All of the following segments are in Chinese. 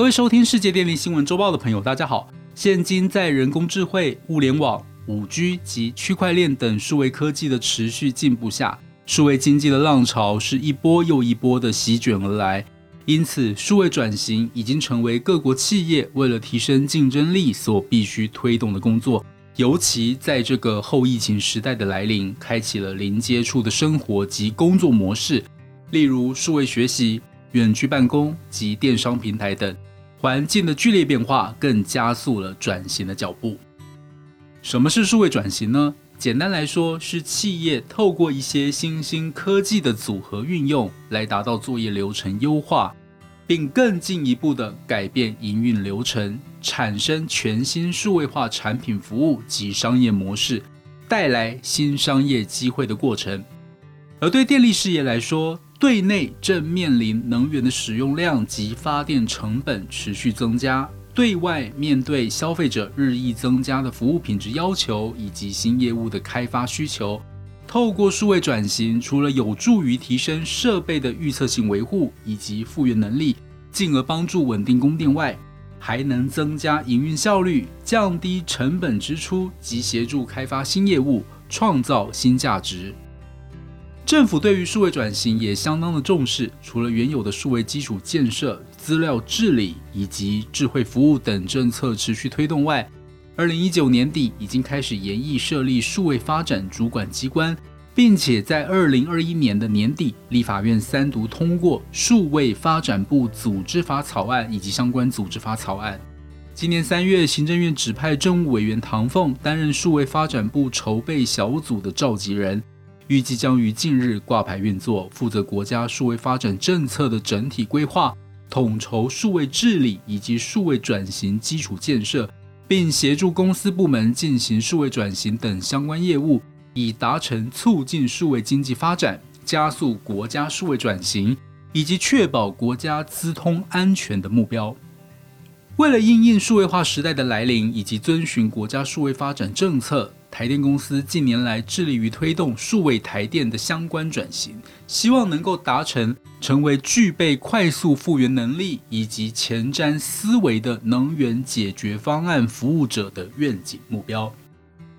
各位收听世界电力新闻周报的朋友，大家好。现今在人工智慧、物联网、五 G 及区块链等数位科技的持续进步下，数位经济的浪潮是一波又一波的席卷而来。因此，数位转型已经成为各国企业为了提升竞争力所必须推动的工作。尤其在这个后疫情时代的来临，开启了零接触的生活及工作模式，例如数位学习。远距办公及电商平台等环境的剧烈变化，更加速了转型的脚步。什么是数位转型呢？简单来说，是企业透过一些新兴科技的组合运用，来达到作业流程优化，并更进一步的改变营运流程，产生全新数位化产品服务及商业模式，带来新商业机会的过程。而对电力事业来说，对内正面临能源的使用量及发电成本持续增加，对外面对消费者日益增加的服务品质要求以及新业务的开发需求。透过数位转型，除了有助于提升设备的预测性维护以及复原能力，进而帮助稳定供电外，还能增加营运效率、降低成本支出及协助开发新业务、创造新价值。政府对于数位转型也相当的重视，除了原有的数位基础建设、资料治理以及智慧服务等政策持续推动外，二零一九年底已经开始研议设立数位发展主管机关，并且在二零二一年的年底，立法院三读通过数位发展部组织法草案以及相关组织法草案。今年三月，行政院指派政务委员唐凤担任数位发展部筹备小组的召集人。预计将于近日挂牌运作，负责国家数位发展政策的整体规划，统筹数位治理以及数位转型基础建设，并协助公司部门进行数位转型等相关业务，以达成促进数位经济发展、加速国家数位转型以及确保国家资通安全的目标。为了应应数位化时代的来临，以及遵循国家数位发展政策。台电公司近年来致力于推动数位台电的相关转型，希望能够达成成为具备快速复原能力以及前瞻思维的能源解决方案服务者的愿景目标。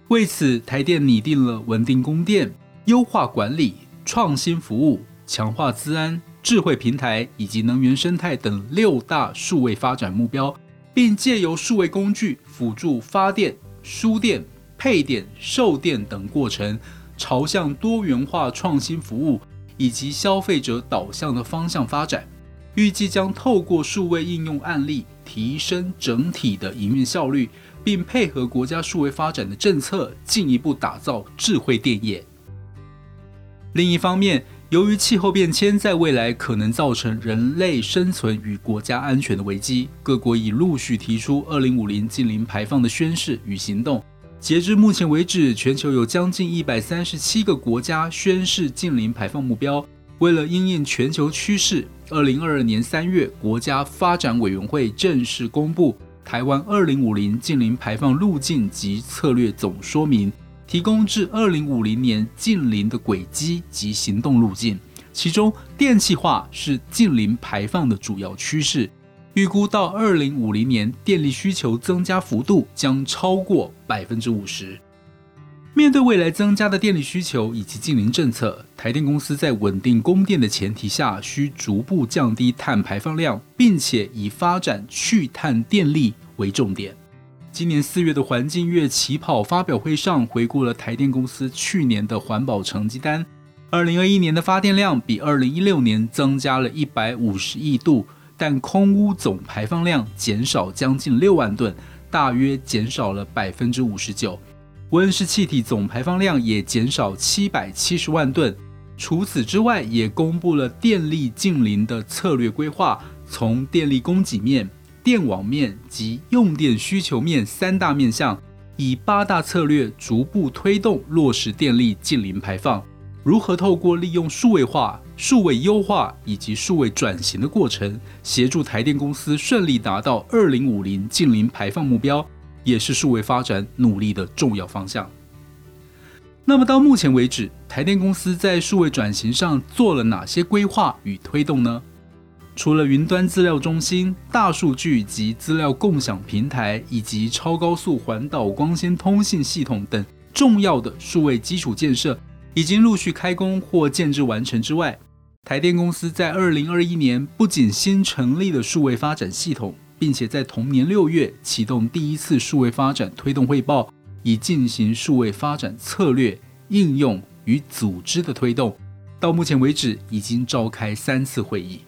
为此，台电拟定了稳定供电、优化管理、创新服务、强化资安、智慧平台以及能源生态等六大数位发展目标，并借由数位工具辅助发电、输电。配电、售电等过程，朝向多元化创新服务以及消费者导向的方向发展。预计将透过数位应用案例，提升整体的营运效率，并配合国家数位发展的政策，进一步打造智慧电业。另一方面，由于气候变迁在未来可能造成人类生存与国家安全的危机，各国已陆续提出二零五零近零排放的宣誓与行动。截至目前为止，全球有将近一百三十七个国家宣示近零排放目标。为了应应全球趋势，二零二二年三月，国家发展委员会正式公布台湾二零五零近零排放路径及策略总说明，提供至二零五零年近零的轨迹及行动路径。其中，电气化是近零排放的主要趋势。预估到二零五零年，电力需求增加幅度将超过百分之五十。面对未来增加的电力需求以及近邻政策，台电公司在稳定供电的前提下，需逐步降低碳排放量，并且以发展去碳电力为重点。今年四月的环境月起跑发表会上，回顾了台电公司去年的环保成绩单。二零二一年的发电量比二零一六年增加了一百五十亿度。但空污总排放量减少将近六万吨，大约减少了百分之五十九。温室气体总排放量也减少七百七十万吨。除此之外，也公布了电力近邻的策略规划，从电力供给面、电网面及用电需求面三大面向，以八大策略逐步推动落实电力近零排放。如何透过利用数位化、数位优化以及数位转型的过程，协助台电公司顺利达到二零五零近零排放目标，也是数位发展努力的重要方向。那么到目前为止，台电公司在数位转型上做了哪些规划与推动呢？除了云端资料中心、大数据及资料共享平台，以及超高速环岛光纤通信系统等重要的数位基础建设已经陆续开工或建制完成之外，台电公司在二零二一年不仅新成立了数位发展系统，并且在同年六月启动第一次数位发展推动汇报，以进行数位发展策略应用与组织的推动。到目前为止，已经召开三次会议。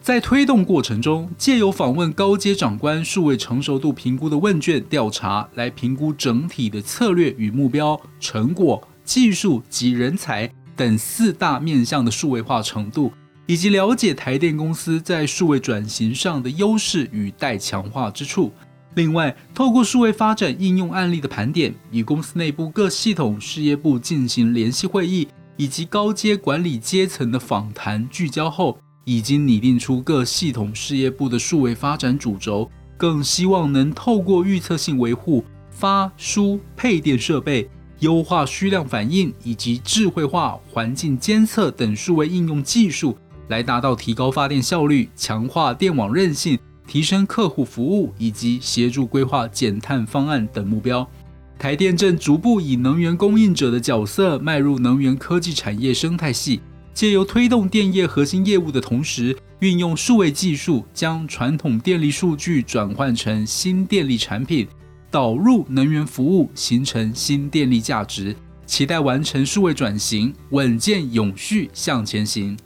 在推动过程中，借由访问高阶长官、数位成熟度评估的问卷调查，来评估整体的策略与目标、成果、技术及人才等四大面向的数位化程度，以及了解台电公司在数位转型上的优势与待强化之处。另外，透过数位发展应用案例的盘点，与公司内部各系统事业部进行联系会议，以及高阶管理阶层的访谈聚焦后。已经拟定出各系统事业部的数位发展主轴，更希望能透过预测性维护、发输配电设备、优化需量反应以及智慧化环境监测等数位应用技术，来达到提高发电效率、强化电网韧性、提升客户服务以及协助规划减碳方案等目标。台电正逐步以能源供应者的角色迈入能源科技产业生态系。借由推动电业核心业务的同时，运用数位技术，将传统电力数据转换成新电力产品，导入能源服务，形成新电力价值。期待完成数位转型，稳健永续向前行。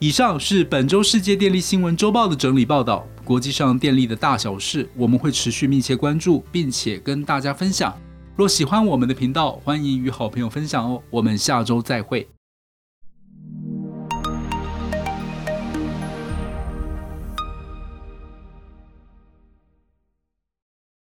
以上是本周世界电力新闻周报的整理报道。国际上电力的大小事，我们会持续密切关注，并且跟大家分享。若喜欢我们的频道，欢迎与好朋友分享哦。我们下周再会。